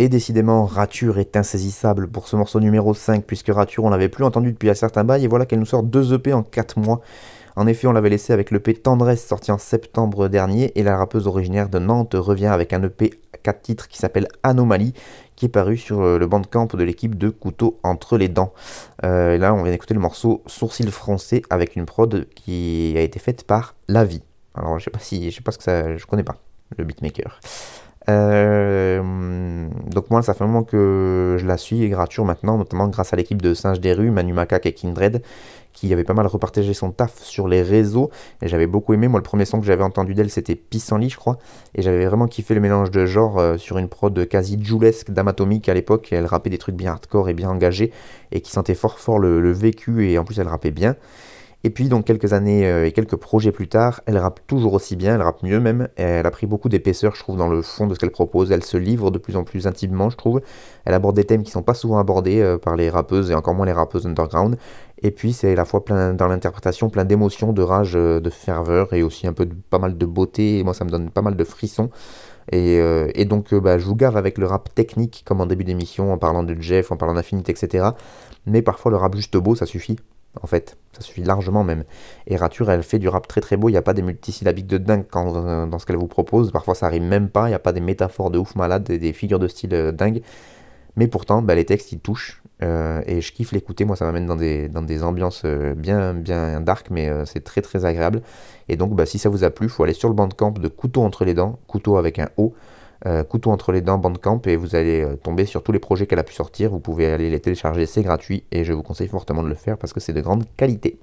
Et décidément, Rature est insaisissable pour ce morceau numéro 5, puisque Rature, on l'avait plus entendu depuis un certain bail, et voilà qu'elle nous sort deux EP en 4 mois. En effet, on l'avait laissé avec l'EP Tendresse sorti en septembre dernier, et la rappeuse originaire de Nantes revient avec un EP 4 titres qui s'appelle Anomalie, qui est paru sur le bandcamp de l'équipe de Couteau entre les dents. Euh, là, on vient d'écouter le morceau Sourcil français avec une prod qui a été faite par La Vie. Alors, je sais pas si, je sais pas ce que ça, je connais pas le beatmaker. Euh, donc moi, ça fait un moment que je la suis et grature maintenant, notamment grâce à l'équipe de Singe des rues, Manu Macaque et Kindred, qui avait pas mal repartagé son taf sur les réseaux. Et j'avais beaucoup aimé. Moi, le premier son que j'avais entendu d'elle, c'était Pissenlit, je crois. Et j'avais vraiment kiffé le mélange de genre euh, sur une prod quasi joulesque d'Amatomique à l'époque. Elle rappait des trucs bien hardcore et bien engagés et qui sentait fort fort le, le vécu. Et en plus, elle rappait bien. Et puis, donc, quelques années euh, et quelques projets plus tard, elle rappe toujours aussi bien, elle rappe mieux même. Elle a pris beaucoup d'épaisseur, je trouve, dans le fond de ce qu'elle propose. Elle se livre de plus en plus intimement, je trouve. Elle aborde des thèmes qui sont pas souvent abordés euh, par les rappeuses et encore moins les rappeuses underground. Et puis, c'est à la fois plein, dans l'interprétation, plein d'émotions, de rage, euh, de ferveur et aussi un peu de, pas mal de beauté. Et moi, ça me donne pas mal de frissons. Et, et donc, bah, je vous gave avec le rap technique, comme en début d'émission, en parlant de Jeff, en parlant d'Infinite, etc. Mais parfois, le rap juste beau, ça suffit en fait. Ça suffit largement même. Et Rature, elle fait du rap très très beau. Il n'y a pas des multisyllabiques de dingue euh, dans ce qu'elle vous propose. Parfois, ça rime même pas. Il n'y a pas des métaphores de ouf malade, des, des figures de style euh, dingue. Mais pourtant, bah, les textes, ils touchent. Euh, et je kiffe l'écouter. Moi, ça m'amène dans des, ambiances bien, bien dark, mais c'est très très agréable. Et donc, bah, si ça vous a plu, il faut aller sur le bandcamp de Couteau entre les dents. Couteau avec un O. Euh, couteau entre les dents Bandcamp et vous allez euh, tomber sur tous les projets qu'elle a pu sortir. Vous pouvez aller les télécharger, c'est gratuit et je vous conseille fortement de le faire parce que c'est de grande qualité.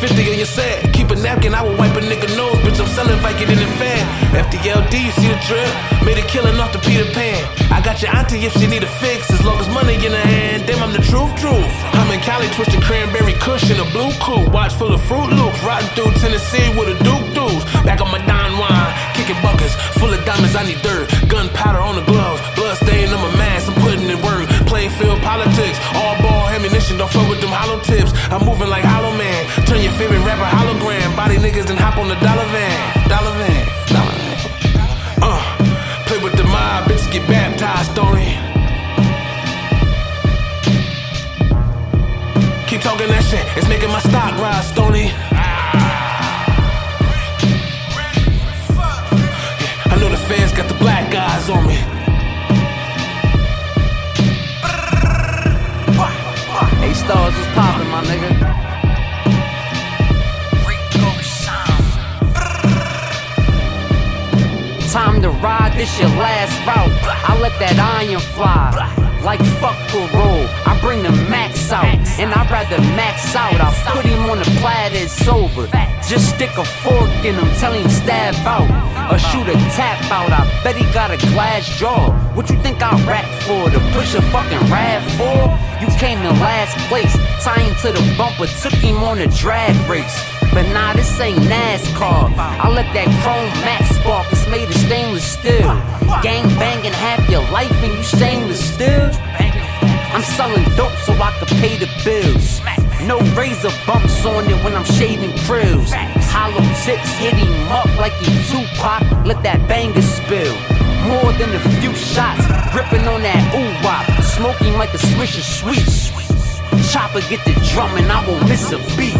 50 on your set. Keep a napkin, I will wipe a nigga nose. Bitch, I'm selling Viking in the fan. FDLD, you see the drip? Made a killing off the Peter Pan. I got your auntie if she need a fix. As long as money in her hand, damn, I'm the truth, truth. I'm in Cali, twisted cranberry kush in a blue coupe. Watch full of Fruit Loops. Riding through Tennessee with a Duke Deuce. Back on my Don wine. Kicking buckets. Full of diamonds, I need dirt. Gunpowder on the gloves. Blood stain on my mask, I'm putting in work. Playing field politics. All ball ammunition, don't fuck with them hollow tips. I'm moving like Hollow Man. Turn your favorite rapper hologram. Body niggas and hop on the dollar van. Dollar van. Dollar van. Uh, play with the mob, bitches get baptized, Tony. Keep talking that shit, it's making my stock rise, Stony. I know the fans got the black eyes on me. Hey, stars was poppin', my nigga. Time to ride, this your last route. I let that iron fly. Like fuck parole, I bring the max out. And I'd rather max out. I put him on the platter, it's over. Just stick a fork in him, tell him stab out. Or shoot a tap out. I bet he got a glass jaw. What you think I rap for? To push a fucking rap for? You came in last place, tie him to the bumper, took him on a drag race. But nah, this ain't NASCAR. I let that chrome max spark, it's made of stainless steel. Gang banging half your life and you stainless steel. I'm selling dope so I can pay the bills. No razor bumps on it when I'm shaving krills. Hollow tips hit him up like he Tupac. Let that banger spill. More than a few shots, gripping on that ooh wop. Smoking like a swisher sweet. Chopper get the drum and I won't miss a beat.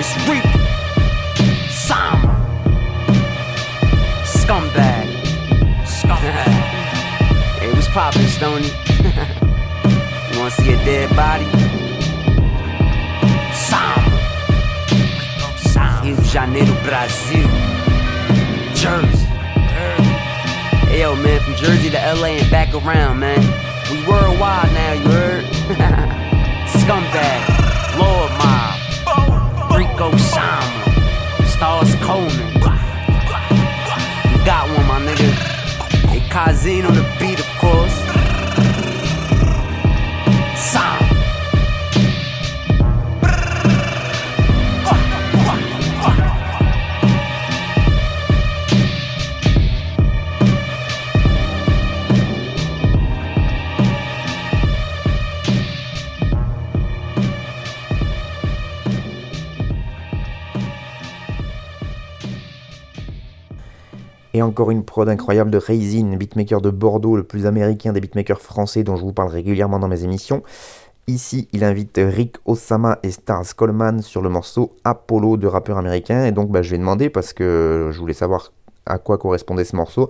It's Reap, Sam, Scumbag, Scumbag. it was poppin', Stony? <laughs> wanna see a dead body? Sam, Rio de Janeiro, Brasil, Jersey. Hey, yo, man, from Jersey to LA and back around, man. We worldwide now, you heard? <laughs> Scumbag, Lord Mob. Rico Sama, Stars Coleman. You got one, my nigga. Hey, Kazin on the beat, of course. Sound. Encore une prod incroyable de Raisin, beatmaker de Bordeaux, le plus américain des beatmakers français dont je vous parle régulièrement dans mes émissions. Ici, il invite Rick Osama et Stars Coleman sur le morceau Apollo de rappeur américain. Et donc, bah, je lui ai demandé parce que je voulais savoir à quoi correspondait ce morceau.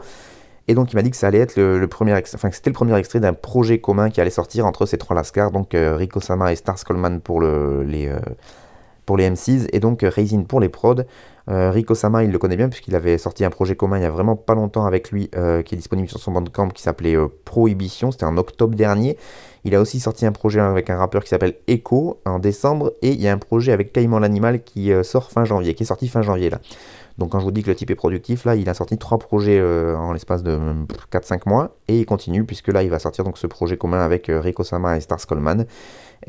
Et donc, il m'a dit que ça allait être le, premier, c'était le premier extrait d'un projet commun qui allait sortir entre ces trois lascars, donc euh, Rick Osama et Stars Coleman pour les, euh, pour les MCs, et donc Raisin pour les prods. Euh, Rick Osama, il le connaît bien puisqu'il avait sorti un projet commun il y a vraiment pas longtemps avec lui, euh, qui est disponible sur son bandcamp, qui s'appelait Prohibition, c'était en octobre dernier. Il a aussi sorti un projet avec un rappeur qui s'appelle Echo en décembre, et il y a un projet avec Caïman l'animal qui sort fin janvier, qui est sorti fin janvier là. Donc quand je vous dis que le type est productif, là, il a sorti trois projets en l'espace de 4-5 mois, et il continue puisque là, il va sortir donc ce projet commun avec Rick Osama et Stars Coleman.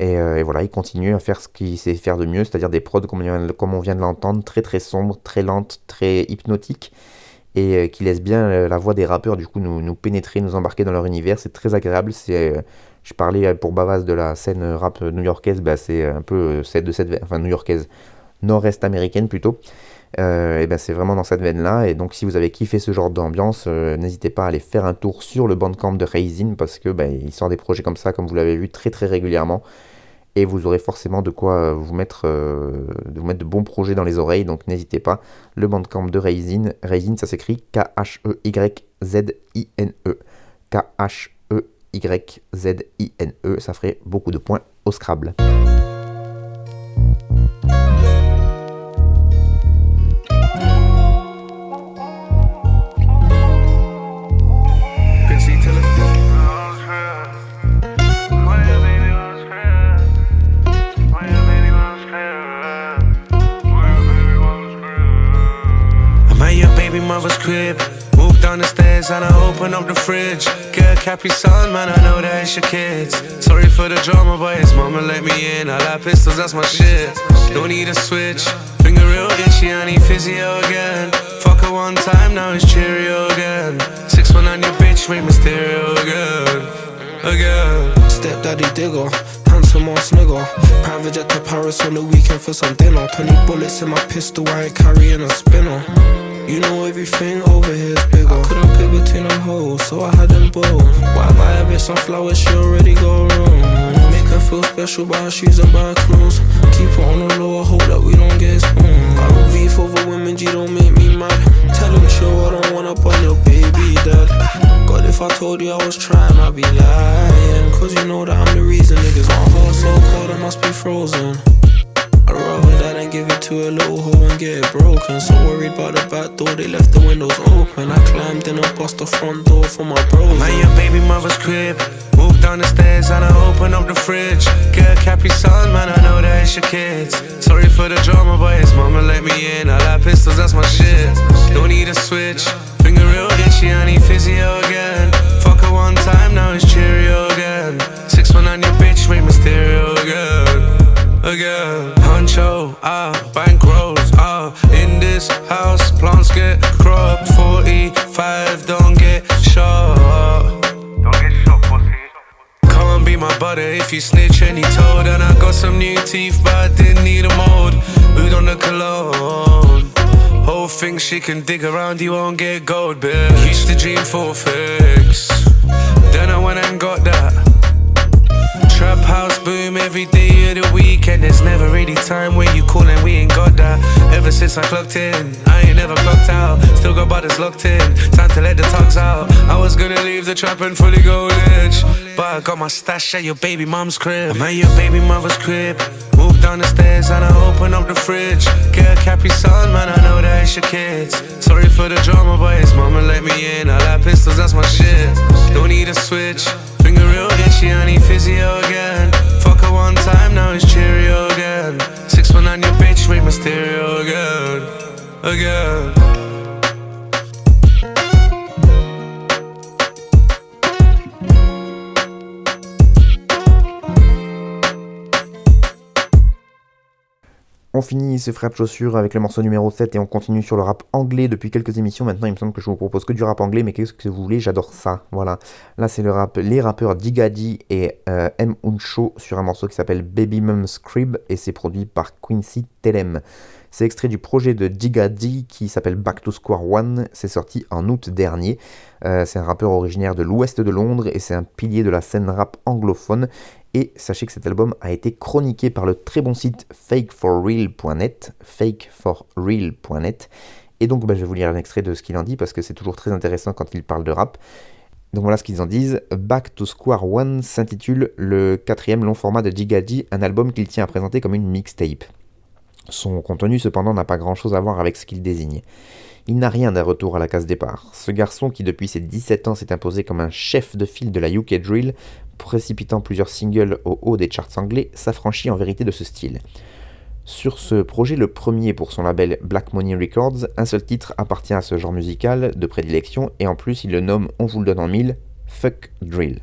Euh, et, voilà, il continue à faire ce qu'il sait faire de mieux, c'est-à-dire des prods comme on vient de l'entendre, très très sombres, très lentes, très hypnotiques, et euh, qui laissent bien euh, la voix des rappeurs du coup nous, pénétrer, nous embarquer dans leur univers. C'est très agréable. C'est, je parlais pour Bavas de la scène rap new-yorkaise, bah, c'est un peu de cette, enfin new-yorkaise, nord-est américaine plutôt. Et ben c'est vraiment dans cette veine là et donc si vous avez kiffé ce genre d'ambiance n'hésitez pas à aller faire un tour sur le bandcamp de Raisin parce que ben, il sort des projets comme ça comme vous l'avez vu très très régulièrement et vous aurez forcément de quoi euh, vous mettre, euh, vous mettre de bons projets dans les oreilles, donc n'hésitez pas. Le bandcamp de Raisin, Raisin ça s'écrit K-H-E-Y-Z-I-N-E. K-H-E-Y-Z-I-N-E, ça ferait beaucoup de points au Scrabble. Open up the fridge. Get a Capri Sun, man, I know that it's your kids. Sorry for the drama, but his mama let me in. I like pistols, that's my shit. Don't need a switch. Finger real itchy, I need physio again. Fuck her one time, now it's Cheerio again. Six one on your bitch, Ray Mysterio again. Again. Stepdaddy digger handsome ass nigga. Private jet to Paris on the weekend for some dinner. 20 bullets in my pistol, I ain't carrying a spinner. You know everything over here's bigger. I couldn't pick between them hoes, so I had them both. Why buy a bitch some flowers? She already go wrong. Make her feel special by her shoes and by her clothes. Keep her on the low, I hope that we don't get spooned. I don't beef over women, G don't make me mad. Tell him chill, I don't wanna burn your baby dad. God, if I told you I was trying, I'd be lying. Cause you know that I'm the reason niggas want her so cold, I must be frozen. Give it to a little hoe and get it broken. So worried about the back door, they left the windows open. I climbed in and bust the front door for my bros. I'm at your baby mother's crib. Move down the stairs and I open up the fridge. Get a Capri Sun, man, I know that it's your kids. Sorry for the drama, but his mama let me in. I like pistols, that's my shit. Don't need a switch. Finger real itchy, I need physio again. Fuck her one time, now it's Cheerio again. Six one on your bitch, Ray Mysterio again again. Honcho, ah, bankrolls, ah. In this house, plants get cropped. 45, don't get shot. Don't get shot, pussy. Can't be my butter if you snitch any told. And I got some new teeth, but I didn't need a mold. Boot on the cologne. Whole thing she can dig around, you won't get gold, bitch. Used to dream for a fix. Then I went and got that. Trap house boom every day of the weekend. There's never really time when you call and we ain't got that. Ever since I clocked in, I ain't never clocked out. Still got butters locked in. Time to let the tugs out. I was gonna leave the trap and fully go rich. But I got my stash at your baby mom's crib. I'm at your baby mother's crib. Move down the stairs and I open up the fridge. Get a Capri Sun, man, I know that it's your kids. Sorry for the drama, but his mama let me in. I like pistols, that's my shit. Don't need a switch. Finger real itchy, I need physio again. Fuck her one time, now it's Cheerio again. Six one on your bitch, Ray Mysterio again. Again. On finit ce frère de chaussures avec le morceau numéro 7 et on continue sur le rap anglais depuis quelques émissions. Maintenant, il me semble que je vous propose que du rap anglais, mais qu'est-ce que vous voulez? J'adore ça. Voilà. Là, c'est le rap, les rappeurs Digadi et euh, M. Uncho sur un morceau qui s'appelle Baby Mum's Crib et c'est produit par Quincy Telem. C'est extrait du projet de Digadi qui s'appelle Back to Square One. C'est sorti en août dernier. Euh, c'est un rappeur originaire de l'ouest de Londres et c'est un pilier de la scène rap anglophone. Et sachez que cet album a été chroniqué par le très bon site fakeforreal.net, fakeforreal.net. Et donc bah, je vais vous lire un extrait de ce qu'il en dit parce que c'est toujours très intéressant quand il parle de rap. Donc voilà ce qu'ils en disent. Back to Square One s'intitule le quatrième long format de Digadi, un album qu'il tient à présenter comme une mixtape. Son contenu cependant n'a pas grand chose à voir avec ce qu'il désigne. Il n'a rien d'un retour à la case départ. Ce garçon qui depuis ses 17 ans s'est imposé comme un chef de file de la UK Drill, précipitant plusieurs singles au haut des charts anglais, s'affranchit en vérité de ce style. Sur ce projet, le premier pour son label Black Money Records, un seul titre appartient à ce genre musical de prédilection et en plus il le nomme, on vous le donne en mille, Fuck Drill.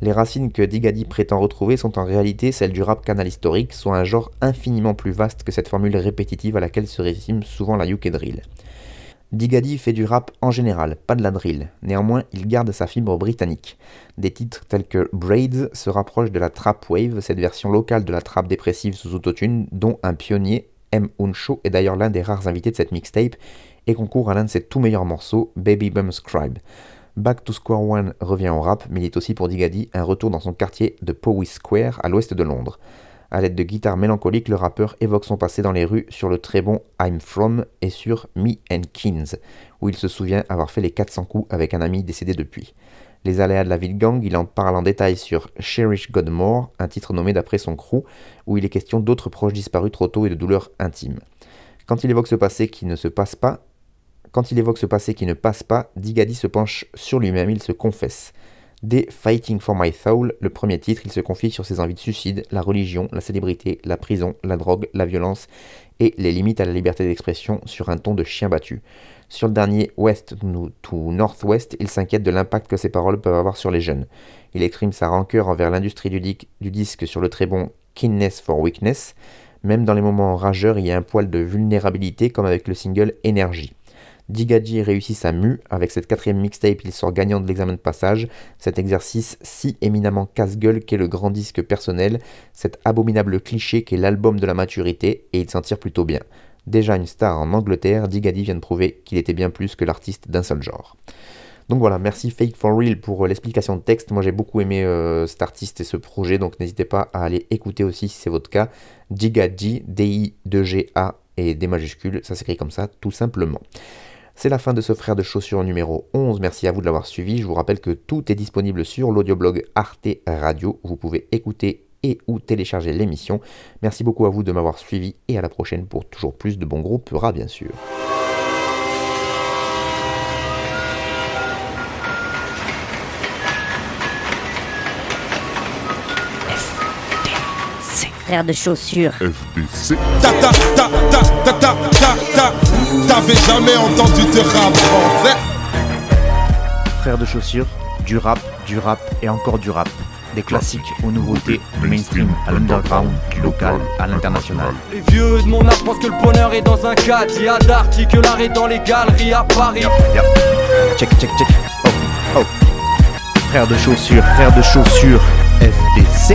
Les racines que Digadi prétend retrouver sont en réalité celles du rap canal historique, soit un genre infiniment plus vaste que cette formule répétitive à laquelle se résume souvent la UK drill. Digadi fait du rap en général, pas de la drill. Néanmoins, il garde sa fibre britannique. Des titres tels que Braids se rapprochent de la trap wave, cette version locale de la trap dépressive sous autotune, dont un pionnier, M. Unsho, est d'ailleurs l'un des rares invités de cette mixtape et concourt à l'un de ses tout meilleurs morceaux, Baby Bum Scribe. Back to Square One revient au rap, mais il est aussi pour Digadi un retour dans son quartier de Powys Square à l'ouest de Londres. À l'aide de guitares mélancoliques, le rappeur évoque son passé dans les rues sur le très bon I'm From et sur Me and Kings, où il se souvient avoir fait les 400 coups avec un ami décédé depuis. Les aléas de la ville gang, il en parle en détail sur Cherish Godmore, un titre nommé d'après son crew, où il est question d'autres proches disparus trop tôt et de douleurs intimes. Quand il évoque ce passé qui ne se passe pas, quand il évoque ce passé qui ne passe pas, Digadi se penche sur lui-même, il se confesse. Dès Fighting for My Soul, le premier titre, il se confie sur ses envies de suicide, la religion, la célébrité, la prison, la drogue, la violence et les limites à la liberté d'expression sur un ton de chien battu. Sur le dernier West to Northwest, il s'inquiète de l'impact que ses paroles peuvent avoir sur les jeunes. Il exprime sa rancœur envers l'industrie du, disque sur le très bon Keenness for Weakness. Même dans les moments rageurs, il y a un poil de vulnérabilité comme avec le single Energy. Digadi réussit sa mue. Avec cette quatrième mixtape, il sort gagnant de l'examen de passage. Cet exercice si éminemment casse-gueule qu'est le grand disque personnel, cet abominable cliché qu'est l'album de la maturité, et il s'en tire plutôt bien. Déjà une star en Angleterre, Digadi vient de prouver qu'il était bien plus que l'artiste d'un seul genre. Donc voilà, merci Fake for Real pour euh, l'explication de texte. Moi j'ai beaucoup aimé euh, cet artiste et ce projet, donc n'hésitez pas à aller écouter aussi si c'est votre cas. Digadi, D-I-2-G-A et des majuscules, ça s'écrit comme ça tout simplement. C'est la fin de ce frère de chaussures numéro 11. Merci à vous de l'avoir suivi. Je vous rappelle que tout est disponible sur l'audioblog Arte Radio. Vous pouvez écouter et ou télécharger l'émission. Merci beaucoup à vous de m'avoir suivi et à la prochaine pour toujours plus de bons groupes bien sûr. Frère de chaussures. FDC. Ta ta ta ta ta ta ta ta. T'avais jamais entendu de rap français. Frère de chaussures, du rap, du rap et encore du rap. Des classiques aux nouveautés, du mainstream à l'underground, du local à l'international. Les vieux de mon âge pensent que le bonheur est dans un cadre. Il y a que l'art est dans les galeries à Paris. Check, check, check. Oh, oh. Frère de chaussures, frère de chaussures, FDC.